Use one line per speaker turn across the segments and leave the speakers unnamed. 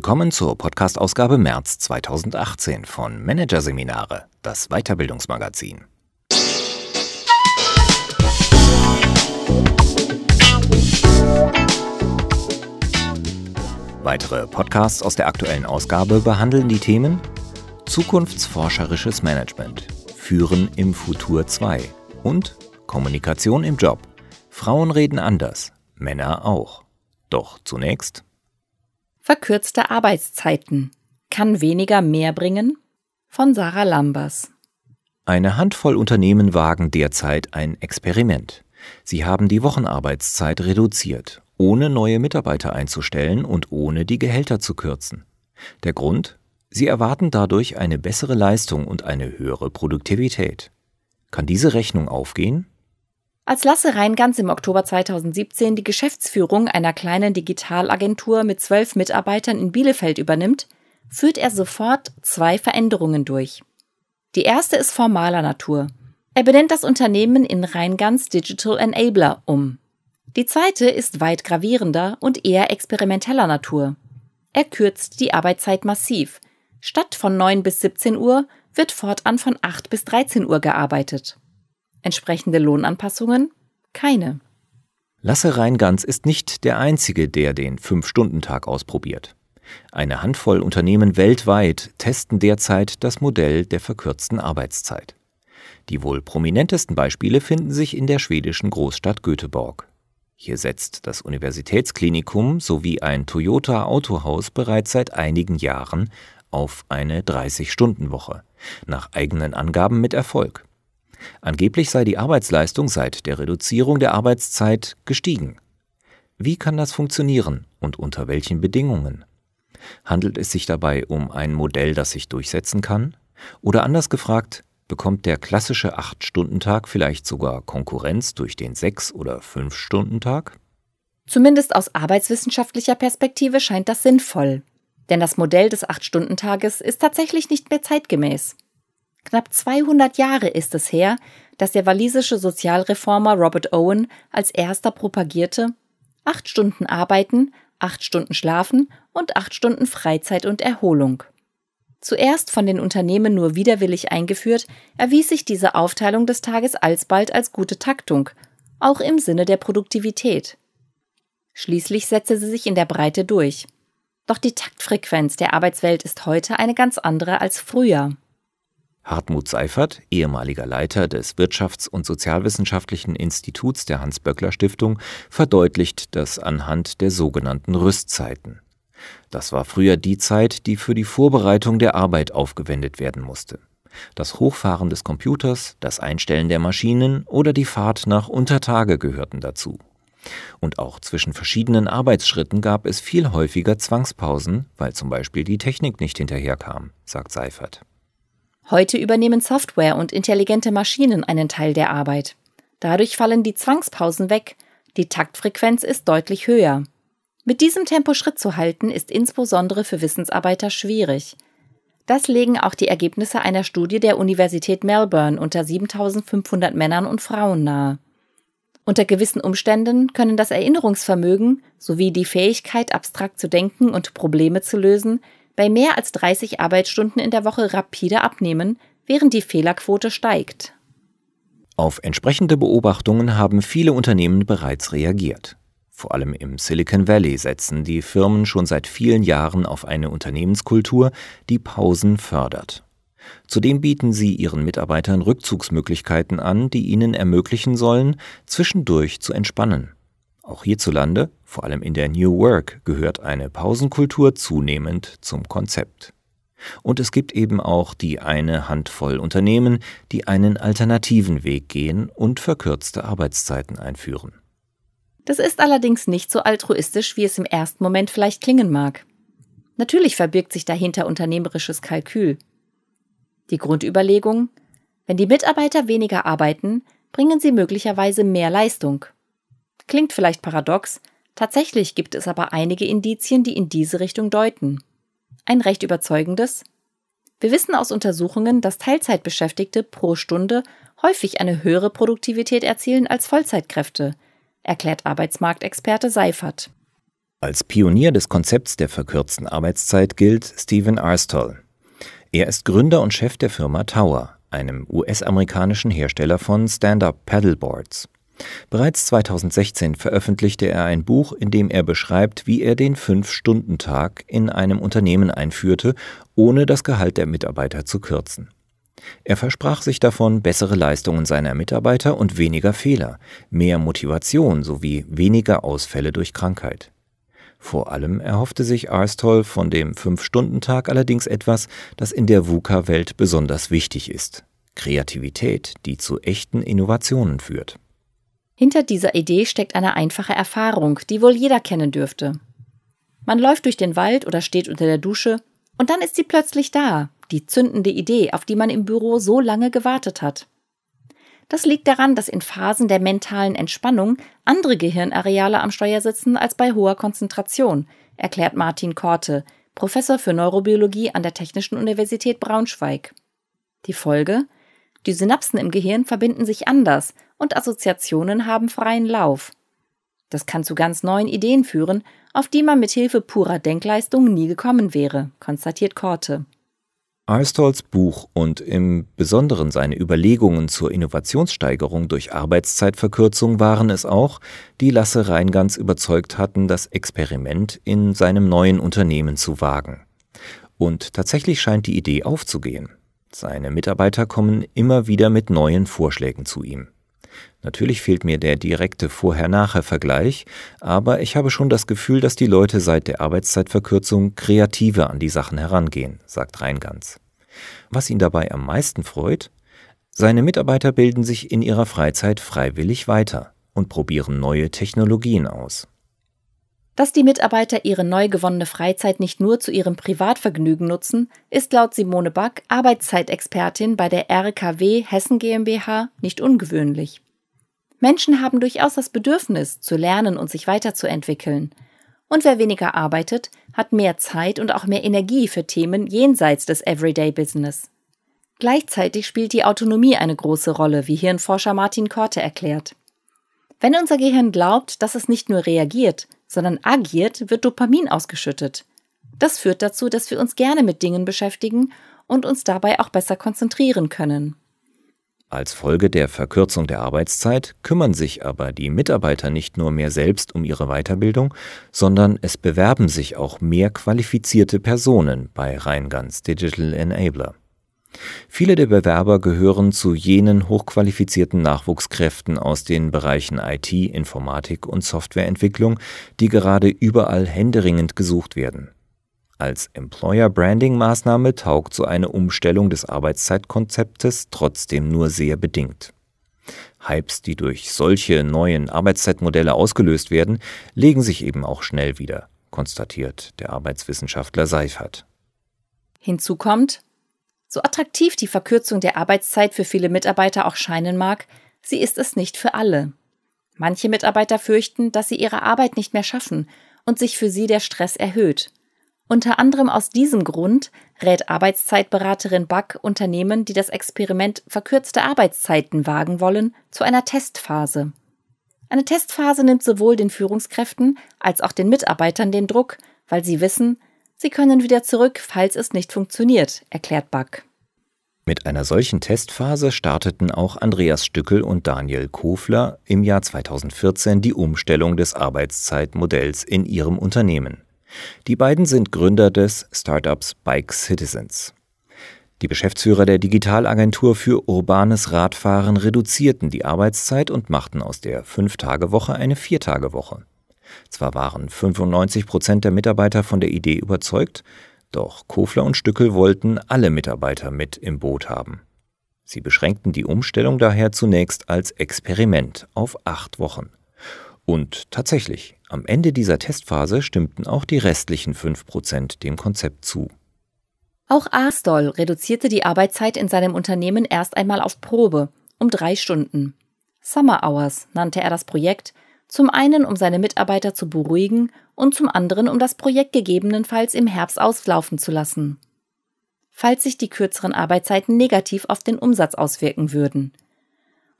Willkommen zur Podcast-Ausgabe März 2018 von Managerseminare, das Weiterbildungsmagazin. Weitere Podcasts aus der aktuellen Ausgabe behandeln die Themen Zukunftsforscherisches Management, Führen im Futur 2 und Kommunikation im Job. Frauen reden anders, Männer auch. Doch zunächst
Verkürzte Arbeitszeiten. Kann weniger mehr bringen? Von Sarah Lambers.
Eine Handvoll Unternehmen wagen derzeit ein Experiment. Sie haben die Wochenarbeitszeit reduziert, ohne neue Mitarbeiter einzustellen und ohne die Gehälter zu kürzen. Der Grund? Sie erwarten dadurch eine bessere Leistung und eine höhere Produktivität. Kann diese Rechnung aufgehen?
Als Lasse Reingans im Oktober 2017 die Geschäftsführung einer kleinen Digitalagentur mit zwölf Mitarbeitern in Bielefeld übernimmt, führt er sofort zwei Veränderungen durch. Die erste ist formaler Natur. Er benennt das Unternehmen in Reingans Digital Enabler um. Die zweite ist weit gravierender und eher experimenteller Natur. Er kürzt die Arbeitszeit massiv. Statt von 9 bis 17 Uhr wird fortan von 8 bis 13 Uhr gearbeitet. Entsprechende Lohnanpassungen? Keine.
Lasse Reingans ist nicht der Einzige, der den Fünf-Stunden-Tag ausprobiert. Eine Handvoll Unternehmen weltweit testen derzeit das Modell der verkürzten Arbeitszeit. Die wohl prominentesten Beispiele finden sich in der schwedischen Großstadt Göteborg. Hier setzt das Universitätsklinikum sowie ein Toyota Autohaus bereits seit einigen Jahren auf eine 30-Stunden-Woche, nach eigenen Angaben mit Erfolg. Angeblich sei die Arbeitsleistung seit der Reduzierung der Arbeitszeit gestiegen. Wie kann das funktionieren und unter welchen Bedingungen? Handelt es sich dabei um ein Modell, das sich durchsetzen kann? Oder anders gefragt, bekommt der klassische 8-Stunden-Tag vielleicht sogar Konkurrenz durch den 6- oder 5-Stunden-Tag?
Zumindest aus arbeitswissenschaftlicher Perspektive scheint das sinnvoll. Denn das Modell des 8-Stunden-Tages ist tatsächlich nicht mehr zeitgemäß. Knapp 200 Jahre ist es her, dass der walisische Sozialreformer Robert Owen als erster propagierte, acht Stunden arbeiten, acht Stunden schlafen und acht Stunden Freizeit und Erholung. Zuerst von den Unternehmen nur widerwillig eingeführt, erwies sich diese Aufteilung des Tages alsbald als gute Taktung, auch im Sinne der Produktivität. Schließlich setzte sie sich in der Breite durch. Doch die Taktfrequenz der Arbeitswelt ist heute eine ganz andere als früher.
Hartmut Seifert, ehemaliger Leiter des Wirtschafts- und Sozialwissenschaftlichen Instituts der Hans-Böckler-Stiftung, verdeutlicht das anhand der sogenannten Rüstzeiten. Das war früher die Zeit, die für die Vorbereitung der Arbeit aufgewendet werden musste. Das Hochfahren des Computers, das Einstellen der Maschinen oder die Fahrt nach Untertage gehörten dazu. Und auch zwischen verschiedenen Arbeitsschritten gab es viel häufiger Zwangspausen, weil zum Beispiel die Technik nicht hinterherkam, sagt Seifert.
Heute übernehmen Software und intelligente Maschinen einen Teil der Arbeit. Dadurch fallen die Zwangspausen weg, die Taktfrequenz ist deutlich höher. Mit diesem Tempo Schritt zu halten, ist insbesondere für Wissensarbeiter schwierig. Das legen auch die Ergebnisse einer Studie der Universität Melbourne unter 7500 Männern und Frauen nahe. Unter gewissen Umständen können das Erinnerungsvermögen sowie die Fähigkeit, abstrakt zu denken und Probleme zu lösen, bei mehr als 30 Arbeitsstunden in der Woche rapide abnehmen, während die Fehlerquote steigt.
Auf entsprechende Beobachtungen haben viele Unternehmen bereits reagiert. Vor allem im Silicon Valley setzen die Firmen schon seit vielen Jahren auf eine Unternehmenskultur, die Pausen fördert. Zudem bieten sie ihren Mitarbeitern Rückzugsmöglichkeiten an, die ihnen ermöglichen sollen, zwischendurch zu entspannen. Auch hierzulande, vor allem in der New Work, gehört eine Pausenkultur zunehmend zum Konzept. Und es gibt eben auch die eine Handvoll Unternehmen, die einen alternativen Weg gehen und verkürzte Arbeitszeiten einführen.
Das ist allerdings nicht so altruistisch, wie es im ersten Moment vielleicht klingen mag. Natürlich verbirgt sich dahinter unternehmerisches Kalkül. Die Grundüberlegung, wenn die Mitarbeiter weniger arbeiten, bringen sie möglicherweise mehr Leistung. Klingt vielleicht paradox, tatsächlich gibt es aber einige Indizien, die in diese Richtung deuten. Ein recht überzeugendes. Wir wissen aus Untersuchungen, dass Teilzeitbeschäftigte pro Stunde häufig eine höhere Produktivität erzielen als Vollzeitkräfte, erklärt Arbeitsmarktexperte Seifert.
Als Pionier des Konzepts der verkürzten Arbeitszeit gilt Stephen Arstoll. Er ist Gründer und Chef der Firma Tower, einem US-amerikanischen Hersteller von Stand-up Paddleboards. Bereits 2016 veröffentlichte er ein Buch, in dem er beschreibt, wie er den Fünf-Stunden-Tag in einem Unternehmen einführte, ohne das Gehalt der Mitarbeiter zu kürzen. Er versprach sich davon bessere Leistungen seiner Mitarbeiter und weniger Fehler, mehr Motivation sowie weniger Ausfälle durch Krankheit. Vor allem erhoffte sich Arstoll von dem Fünf-Stunden-Tag allerdings etwas, das in der VUCA-Welt besonders wichtig ist. Kreativität, die zu echten Innovationen führt.
Hinter dieser Idee steckt eine einfache Erfahrung, die wohl jeder kennen dürfte. Man läuft durch den Wald oder steht unter der Dusche und dann ist sie plötzlich da, die zündende Idee, auf die man im Büro so lange gewartet hat. Das liegt daran, dass in Phasen der mentalen Entspannung andere Gehirnareale am Steuer sitzen als bei hoher Konzentration, erklärt Martin Korte, Professor für Neurobiologie an der Technischen Universität Braunschweig. Die Folge? Die Synapsen im Gehirn verbinden sich anders und Assoziationen haben freien Lauf. Das kann zu ganz neuen Ideen führen, auf die man mit Hilfe purer Denkleistung nie gekommen wäre, konstatiert Korte.
Aristotles Buch und im Besonderen seine Überlegungen zur Innovationssteigerung durch Arbeitszeitverkürzung waren es auch, die Lasse Reingans überzeugt hatten, das Experiment in seinem neuen Unternehmen zu wagen. Und tatsächlich scheint die Idee aufzugehen. Seine Mitarbeiter kommen immer wieder mit neuen Vorschlägen zu ihm. Natürlich fehlt mir der direkte Vorher-Nachher-Vergleich, aber ich habe schon das Gefühl, dass die Leute seit der Arbeitszeitverkürzung kreativer an die Sachen herangehen, sagt Reingans. Was ihn dabei am meisten freut? Seine Mitarbeiter bilden sich in ihrer Freizeit freiwillig weiter und probieren neue Technologien aus.
Dass die Mitarbeiter ihre neu gewonnene Freizeit nicht nur zu ihrem Privatvergnügen nutzen, ist laut Simone Back, Arbeitszeitexpertin bei der RKW Hessen GmbH, nicht ungewöhnlich. Menschen haben durchaus das Bedürfnis, zu lernen und sich weiterzuentwickeln. Und wer weniger arbeitet, hat mehr Zeit und auch mehr Energie für Themen jenseits des Everyday Business. Gleichzeitig spielt die Autonomie eine große Rolle, wie Hirnforscher Martin Korte erklärt. Wenn unser Gehirn glaubt, dass es nicht nur reagiert, sondern agiert, wird Dopamin ausgeschüttet. Das führt dazu, dass wir uns gerne mit Dingen beschäftigen und uns dabei auch besser konzentrieren können.
Als Folge der Verkürzung der Arbeitszeit kümmern sich aber die Mitarbeiter nicht nur mehr selbst um ihre Weiterbildung, sondern es bewerben sich auch mehr qualifizierte Personen bei Rheingans Digital Enabler. Viele der Bewerber gehören zu jenen hochqualifizierten Nachwuchskräften aus den Bereichen IT, Informatik und Softwareentwicklung, die gerade überall händeringend gesucht werden. Als Employer-Branding-Maßnahme taugt so eine Umstellung des Arbeitszeitkonzeptes trotzdem nur sehr bedingt. Hypes, die durch solche neuen Arbeitszeitmodelle ausgelöst werden, legen sich eben auch schnell wieder, konstatiert der Arbeitswissenschaftler Seifert.
Hinzu kommt, so attraktiv die Verkürzung der Arbeitszeit für viele Mitarbeiter auch scheinen mag, sie ist es nicht für alle. Manche Mitarbeiter fürchten, dass sie ihre Arbeit nicht mehr schaffen und sich für sie der Stress erhöht. Unter anderem aus diesem Grund rät Arbeitszeitberaterin Back Unternehmen, die das Experiment verkürzte Arbeitszeiten wagen wollen, zu einer Testphase. Eine Testphase nimmt sowohl den Führungskräften als auch den Mitarbeitern den Druck, weil sie wissen, sie können wieder zurück, falls es nicht funktioniert, erklärt Back.
Mit einer solchen Testphase starteten auch Andreas Stückel und Daniel Kofler im Jahr 2014 die Umstellung des Arbeitszeitmodells in ihrem Unternehmen. Die beiden sind Gründer des Startups Bike Citizens. Die Geschäftsführer der Digitalagentur für urbanes Radfahren reduzierten die Arbeitszeit und machten aus der Fünf-Tage-Woche eine Vier-Tage-Woche. Zwar waren 95 Prozent der Mitarbeiter von der Idee überzeugt, doch Kofler und Stückel wollten alle Mitarbeiter mit im Boot haben. Sie beschränkten die Umstellung daher zunächst als Experiment auf acht Wochen. Und tatsächlich, am Ende dieser Testphase stimmten auch die restlichen 5% dem Konzept zu.
Auch Arstol reduzierte die Arbeitszeit in seinem Unternehmen erst einmal auf Probe, um drei Stunden. Summer Hours nannte er das Projekt, zum einen um seine Mitarbeiter zu beruhigen und zum anderen um das Projekt gegebenenfalls im Herbst auslaufen zu lassen. Falls sich die kürzeren Arbeitszeiten negativ auf den Umsatz auswirken würden –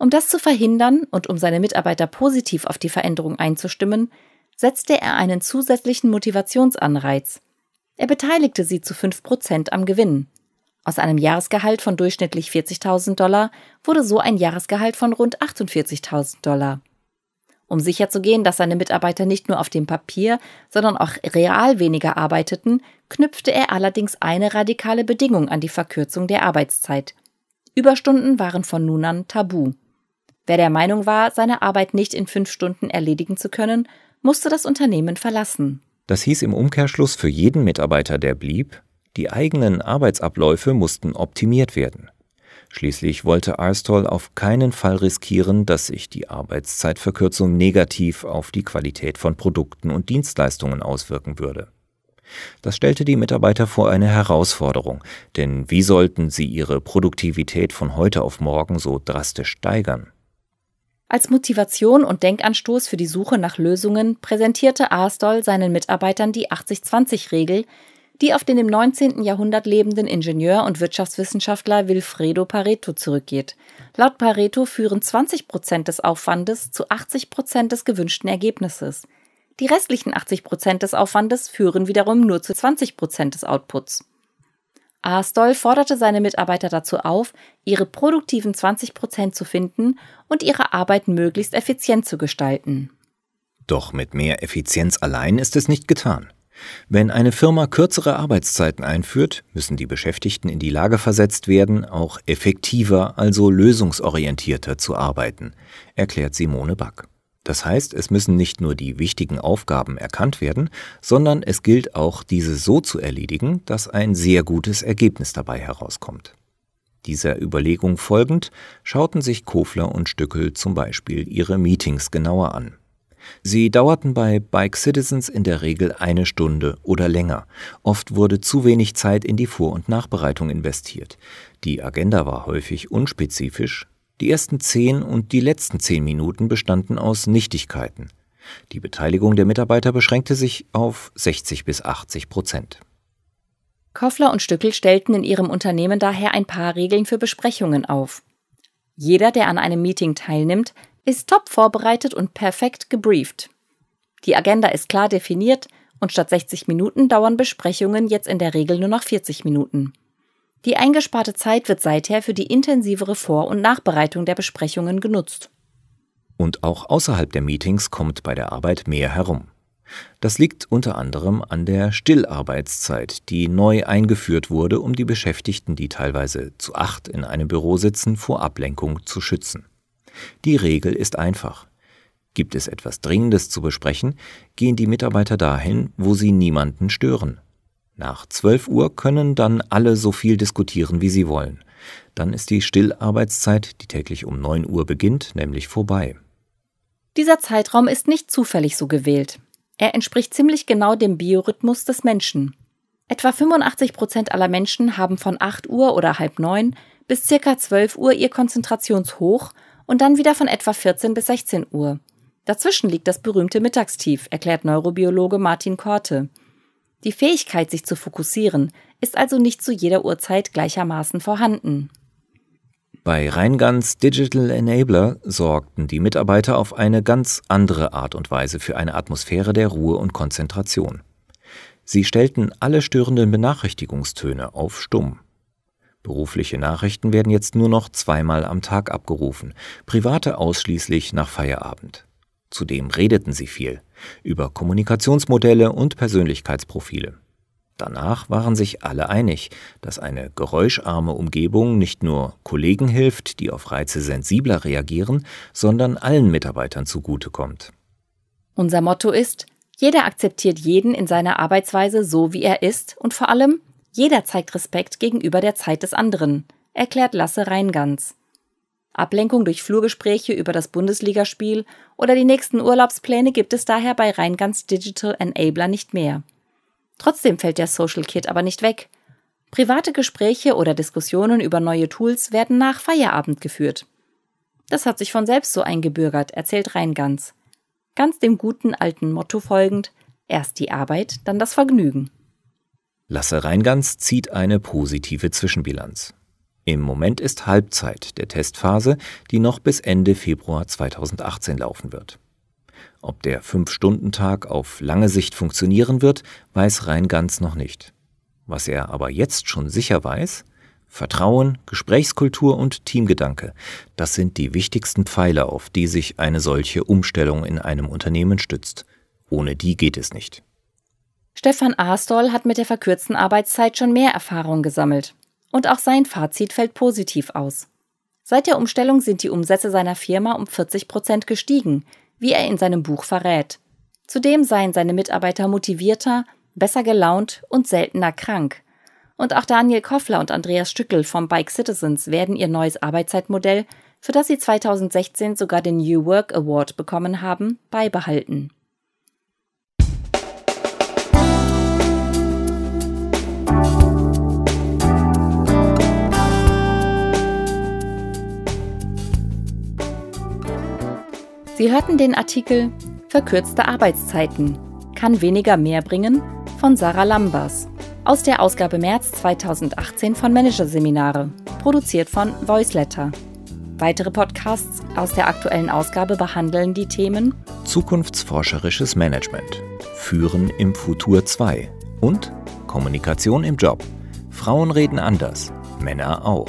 um das zu verhindern und um seine Mitarbeiter positiv auf die Veränderung einzustimmen, setzte er einen zusätzlichen Motivationsanreiz. Er beteiligte sie zu 5% am Gewinn. Aus einem Jahresgehalt von durchschnittlich 40.000 Dollar wurde so ein Jahresgehalt von rund 48.000 Dollar. Um sicherzugehen, dass seine Mitarbeiter nicht nur auf dem Papier, sondern auch real weniger arbeiteten, knüpfte er allerdings eine radikale Bedingung an die Verkürzung der Arbeitszeit. Überstunden waren von nun an tabu. Wer der Meinung war, seine Arbeit nicht in fünf Stunden erledigen zu können, musste das Unternehmen verlassen.
Das hieß im Umkehrschluss für jeden Mitarbeiter, der blieb, die eigenen Arbeitsabläufe mussten optimiert werden. Schließlich wollte Arstol auf keinen Fall riskieren, dass sich die Arbeitszeitverkürzung negativ auf die Qualität von Produkten und Dienstleistungen auswirken würde. Das stellte die Mitarbeiter vor eine Herausforderung, denn wie sollten sie ihre Produktivität von heute auf morgen so drastisch steigern?
Als Motivation und Denkanstoß für die Suche nach Lösungen präsentierte Arstol seinen Mitarbeitern die 80-20-Regel, die auf den im 19. Jahrhundert lebenden Ingenieur und Wirtschaftswissenschaftler Wilfredo Pareto zurückgeht. Laut Pareto führen 20 Prozent des Aufwandes zu 80 Prozent des gewünschten Ergebnisses. Die restlichen 80 Prozent des Aufwandes führen wiederum nur zu 20 Prozent des Outputs. Astol forderte seine Mitarbeiter dazu auf, ihre produktiven 20 Prozent zu finden und ihre Arbeit möglichst effizient zu gestalten.
Doch mit mehr Effizienz allein ist es nicht getan. Wenn eine Firma kürzere Arbeitszeiten einführt, müssen die Beschäftigten in die Lage versetzt werden, auch effektiver, also lösungsorientierter zu arbeiten, erklärt Simone Back. Das heißt, es müssen nicht nur die wichtigen Aufgaben erkannt werden, sondern es gilt auch, diese so zu erledigen, dass ein sehr gutes Ergebnis dabei herauskommt. Dieser Überlegung folgend schauten sich Kofler und Stückel zum Beispiel ihre Meetings genauer an. Sie dauerten bei Bike Citizens in der Regel eine Stunde oder länger. Oft wurde zu wenig Zeit in die Vor- und Nachbereitung investiert. Die Agenda war häufig unspezifisch. Die ersten zehn und die letzten zehn Minuten bestanden aus Nichtigkeiten. Die Beteiligung der Mitarbeiter beschränkte sich auf 60 bis 80 Prozent.
Koffler und Stückel stellten in ihrem Unternehmen daher ein paar Regeln für Besprechungen auf. Jeder, der an einem Meeting teilnimmt, ist top vorbereitet und perfekt gebrieft. Die Agenda ist klar definiert und statt 60 Minuten dauern Besprechungen jetzt in der Regel nur noch 40 Minuten. Die eingesparte Zeit wird seither für die intensivere Vor- und Nachbereitung der Besprechungen genutzt.
Und auch außerhalb der Meetings kommt bei der Arbeit mehr herum. Das liegt unter anderem an der Stillarbeitszeit, die neu eingeführt wurde, um die Beschäftigten, die teilweise zu acht in einem Büro sitzen, vor Ablenkung zu schützen. Die Regel ist einfach. Gibt es etwas Dringendes zu besprechen, gehen die Mitarbeiter dahin, wo sie niemanden stören. Nach 12 Uhr können dann alle so viel diskutieren, wie sie wollen. Dann ist die Stillarbeitszeit, die täglich um 9 Uhr beginnt, nämlich vorbei.
Dieser Zeitraum ist nicht zufällig so gewählt. Er entspricht ziemlich genau dem Biorhythmus des Menschen. Etwa 85 Prozent aller Menschen haben von 8 Uhr oder halb neun bis circa 12 Uhr ihr Konzentrationshoch und dann wieder von etwa 14 bis 16 Uhr. Dazwischen liegt das berühmte Mittagstief, erklärt Neurobiologe Martin Korte. Die Fähigkeit, sich zu fokussieren, ist also nicht zu jeder Uhrzeit gleichermaßen vorhanden.
Bei Reingans Digital Enabler sorgten die Mitarbeiter auf eine ganz andere Art und Weise für eine Atmosphäre der Ruhe und Konzentration. Sie stellten alle störenden Benachrichtigungstöne auf Stumm. Berufliche Nachrichten werden jetzt nur noch zweimal am Tag abgerufen, private ausschließlich nach Feierabend. Zudem redeten sie viel über Kommunikationsmodelle und Persönlichkeitsprofile. Danach waren sich alle einig, dass eine geräuscharme Umgebung nicht nur Kollegen hilft, die auf Reize sensibler reagieren, sondern allen Mitarbeitern zugutekommt.
Unser Motto ist, jeder akzeptiert jeden in seiner Arbeitsweise so, wie er ist und vor allem, jeder zeigt Respekt gegenüber der Zeit des anderen, erklärt Lasse Reingans. Ablenkung durch Flurgespräche über das Bundesligaspiel oder die nächsten Urlaubspläne gibt es daher bei Reingans Digital Enabler nicht mehr. Trotzdem fällt der Social Kit aber nicht weg. Private Gespräche oder Diskussionen über neue Tools werden nach Feierabend geführt. Das hat sich von selbst so eingebürgert, erzählt Reingans. Ganz dem guten alten Motto folgend, erst die Arbeit, dann das Vergnügen.
Lasse Reingans zieht eine positive Zwischenbilanz. Im Moment ist Halbzeit der Testphase, die noch bis Ende Februar 2018 laufen wird. Ob der Fünf-Stunden-Tag auf lange Sicht funktionieren wird, weiß Reingans noch nicht. Was er aber jetzt schon sicher weiß, Vertrauen, Gesprächskultur und Teamgedanke, das sind die wichtigsten Pfeiler, auf die sich eine solche Umstellung in einem Unternehmen stützt. Ohne die geht es nicht.
Stefan Aastol hat mit der verkürzten Arbeitszeit schon mehr Erfahrung gesammelt. Und auch sein Fazit fällt positiv aus. Seit der Umstellung sind die Umsätze seiner Firma um 40 Prozent gestiegen, wie er in seinem Buch verrät. Zudem seien seine Mitarbeiter motivierter, besser gelaunt und seltener krank. Und auch Daniel Koffler und Andreas Stückel vom Bike Citizens werden ihr neues Arbeitszeitmodell, für das sie 2016 sogar den New Work Award bekommen haben, beibehalten. Sie hörten den Artikel Verkürzte Arbeitszeiten. Kann weniger mehr bringen? von Sarah Lambers. Aus der Ausgabe März 2018 von Managerseminare, produziert von Voiceletter. Weitere Podcasts aus der aktuellen Ausgabe behandeln die Themen
Zukunftsforscherisches Management, Führen im Futur 2 und Kommunikation im Job. Frauen reden anders, Männer auch.